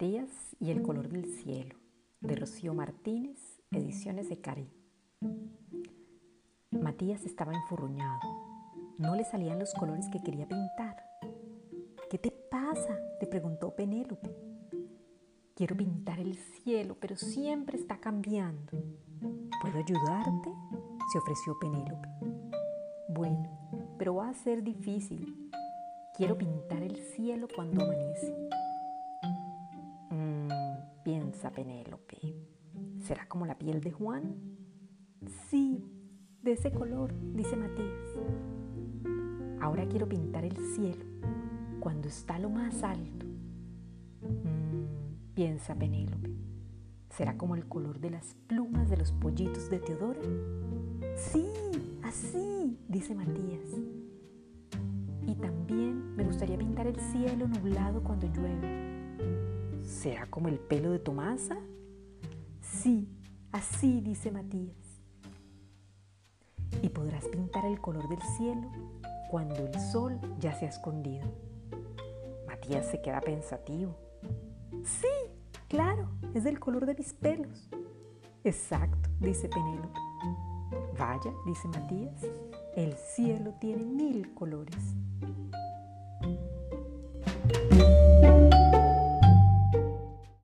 y el color del cielo, de Rocío Martínez, ediciones de Cari. Matías estaba enfurruñado. No le salían los colores que quería pintar. ¿Qué te pasa? le preguntó Penélope. Quiero pintar el cielo, pero siempre está cambiando. ¿Puedo ayudarte? se ofreció Penélope. Bueno, pero va a ser difícil. Quiero pintar el cielo cuando amanece. Piensa Penélope. ¿Será como la piel de Juan? Sí, de ese color, dice Matías. Ahora quiero pintar el cielo cuando está lo más alto. Mmm, piensa Penélope. ¿Será como el color de las plumas de los pollitos de Teodora? Sí, así, dice Matías. Y también me gustaría pintar el cielo nublado cuando llueve. ¿Será como el pelo de Tomasa? Sí, así, dice Matías. Y podrás pintar el color del cielo cuando el sol ya se ha escondido. Matías se queda pensativo. Sí, claro, es del color de mis pelos. Exacto, dice Penélope. Vaya, dice Matías, el cielo tiene mil colores.